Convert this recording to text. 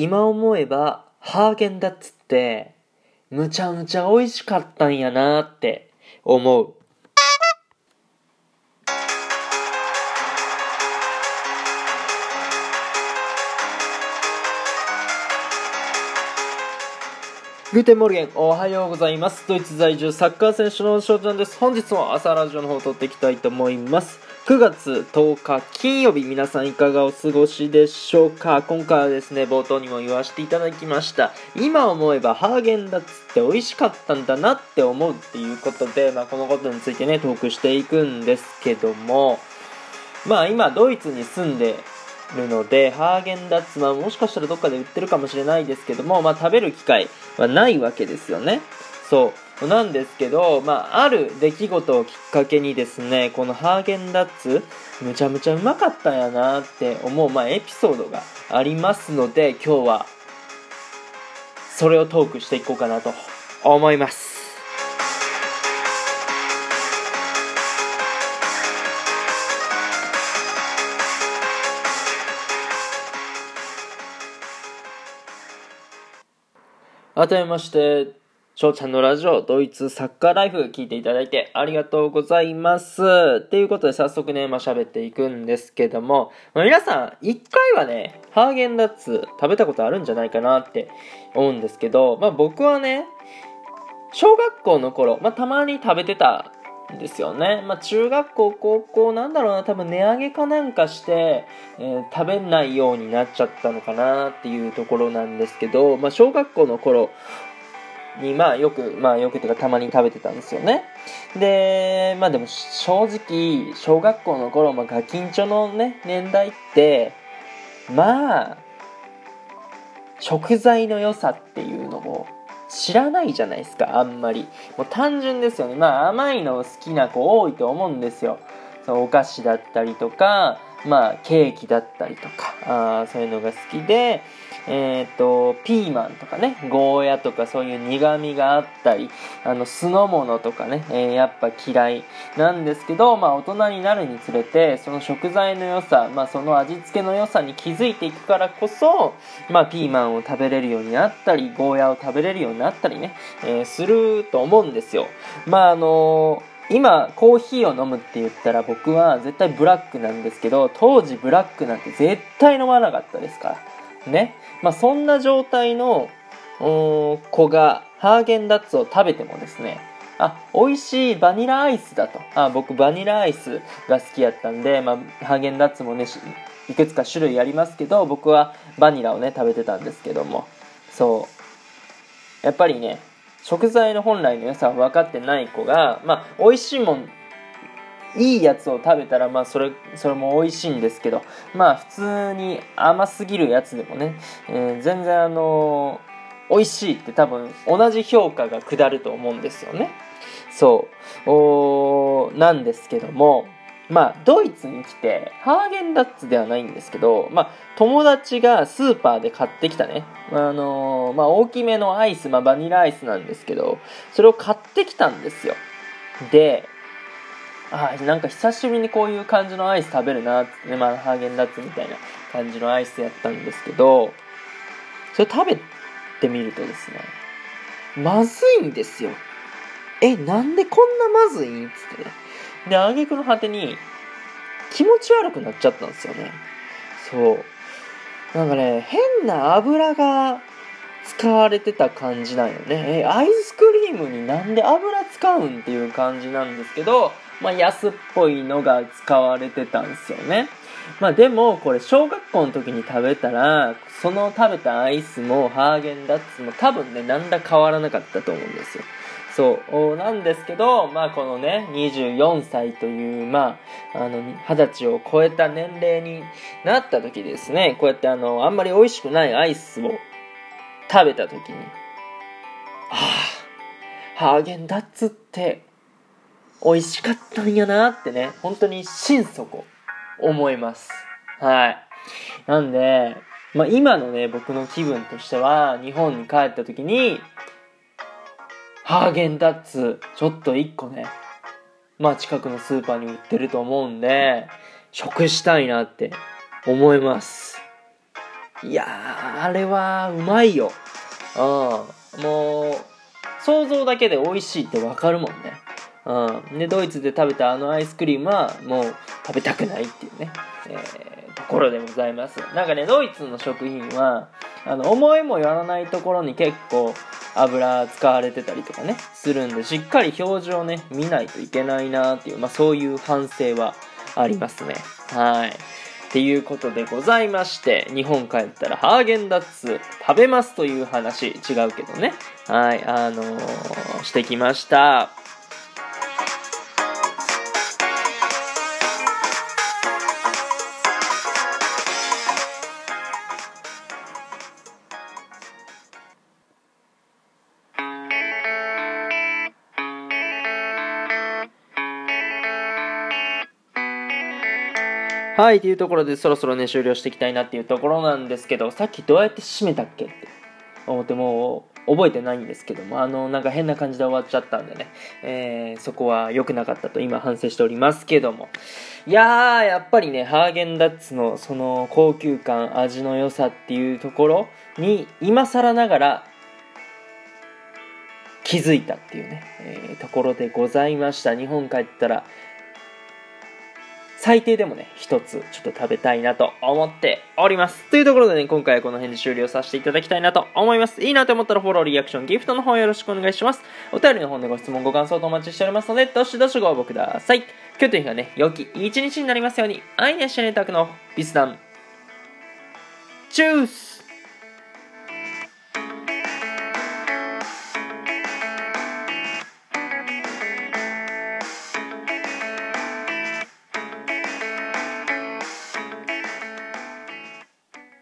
今思えばハーゲンダッツってむちゃむちゃ美味しかったんやなって思う。 Guten Morgen、おはようございます。ドイツ在住サッカー選手の翔ちゃんです。本日も朝ラジオの方を撮っていきたいと思います。9月10日金曜日、皆さんいかがお過ごしでしょうか？今回はですね、冒頭にも言わせていただきました。今思えばハーゲンダッツって美味しかったんだなって思うっていうことで、まあこのことについてね、トークしていくんですけども、まあ今ドイツに住んでるので、ハーゲンダッツはもしかしたらどっかで売ってるかもしれないですけども、まあ食べる機会はないわけですよね。そう。なんですけど、まあ、ある出来事をきっかけにですね、このハーゲンダッツ、むちゃむちゃうまかったんやなって思う、まあ、エピソードがありますので、今日は、それをトークしていこうかなと思います。改めまして、翔ちゃんのラジオ、ドイツサッカーライフ聞いていただいてありがとうございます。ということで早速ね、まあ、喋っていくんですけども、まあ、皆さん、一回はね、ハーゲンダッツ食べたことあるんじゃないかなって思うんですけど、まあ、僕はね、小学校の頃、まあ、たまに食べてたんですよね。まあ、中学校、高校、なんだろうな、多分値上げかなんかして、えー、食べないようになっちゃったのかなっていうところなんですけど、まあ、小学校の頃に、まあ、よく、まあ、よくというかたまに食べてたんですよね。で、まあでも正直、小学校の頃、まあ、ガキンチョのね、年代って、まあ、食材の良さっていうのも知らないじゃないですか、あんまり。もう単純ですよね。まあ甘いの好きな子多いと思うんですよ。そのお菓子だったりとか、まあケーキだったりとか、あそういうのが好きで、えっ、ー、と、ピーマンとかね、ゴーヤとかそういう苦味があったり、あの、酢の物とかね、えー、やっぱ嫌いなんですけど、まあ大人になるにつれて、その食材の良さ、まあその味付けの良さに気づいていくからこそ、まあピーマンを食べれるようになったり、ゴーヤを食べれるようになったりね、えー、すると思うんですよ。まああの今コーヒーを飲むって言ったら僕は絶対ブラックなんですけど当時ブラックなんて絶対飲まなかったですからねまあ、そんな状態の子がハーゲンダッツを食べてもですねあ美味しいバニラアイスだと。あ僕バニラアイスが好きやったんで、まあ、ハーゲンダッツもねいくつか種類ありますけど僕はバニラをね食べてたんですけども。そう。やっぱりね食材の本来の良さを分かってない子が、まあ、美味しいもんいいやつを食べたら、まあ、それ、それも美味しいんですけど、まあ、普通に甘すぎるやつでもね、えー、全然あのー、美味しいって多分、同じ評価が下ると思うんですよね。そう。おなんですけども、まあ、ドイツに来て、ハーゲンダッツではないんですけど、まあ、友達がスーパーで買ってきたね、あのー、まあ、大きめのアイス、まあ、バニラアイスなんですけど、それを買ってきたんですよ。で、あなんか久しぶりにこういう感じのアイス食べるなってね、まあ、ハーゲンダッツみたいな感じのアイスやったんですけど、それ食べてみるとですね、まずいんですよ。え、なんでこんなまずいんつってね。で、挙句の果てに気持ち悪くなっちゃったんですよね。そう。なんかね、変な油が使われてた感じなんよね。え、アイスクリームになんで油使うんっていう感じなんですけど、まあ、安っぽいのが使われてたんですよね。まあでも、これ小学校の時に食べたら、その食べたアイスもハーゲンダッツも多分ね、なんだ変わらなかったと思うんですよ。そう、なんですけど、まあこのね、24歳という、まあ、あの、二十歳を超えた年齢になった時ですね、こうやってあの、あんまり美味しくないアイスを食べた時に、ああ、ハーゲンダッツって美味しかったんやなってね、本当に心底思います。はい。なんで、まあ今のね、僕の気分としては、日本に帰った時に、ハーゲンダッツ、ちょっと1個ね、まあ近くのスーパーに売ってると思うんで、食したいなって思います。いやー、あれはうまいよ。うん。もう、想像だけで美味しいってわかるもんね。うん。で、ドイツで食べたあのアイスクリームはもう食べたくないっていうね、えー、ところでございます。なんかね、ドイツの食品は、あの、思いもよらないところに結構油使われてたりとかね、するんで、しっかり表示をね、見ないといけないなっていう、まあそういう反省はありますね。はい。っていうことでございまして、日本帰ったらハーゲンダッツ食べますという話、違うけどね。はい、あのー、してきました。はい、というところでそろそろね、終了していきたいなっていうところなんですけど、さっきどうやって締めたっけって思ってもう覚えてないんですけども、あの、なんか変な感じで終わっちゃったんでね、えー、そこは良くなかったと今反省しておりますけども。いやー、やっぱりね、ハーゲンダッツのその高級感、味の良さっていうところに、今更ながら気づいたっていうね、えー、ところでございました。日本帰ったら、最低でもね、一つちょっと食べたいなと思っております。というところでね、今回はこの辺で終了させていただきたいなと思います。いいなと思ったらフォロー、リアクション、ギフトの方よろしくお願いします。お便りの方でご質問、ご感想とお待ちしておりますので、どしどしご応募ください。今日という日がね、良き一日になりますように、愛にしねたくのビスダン。チュース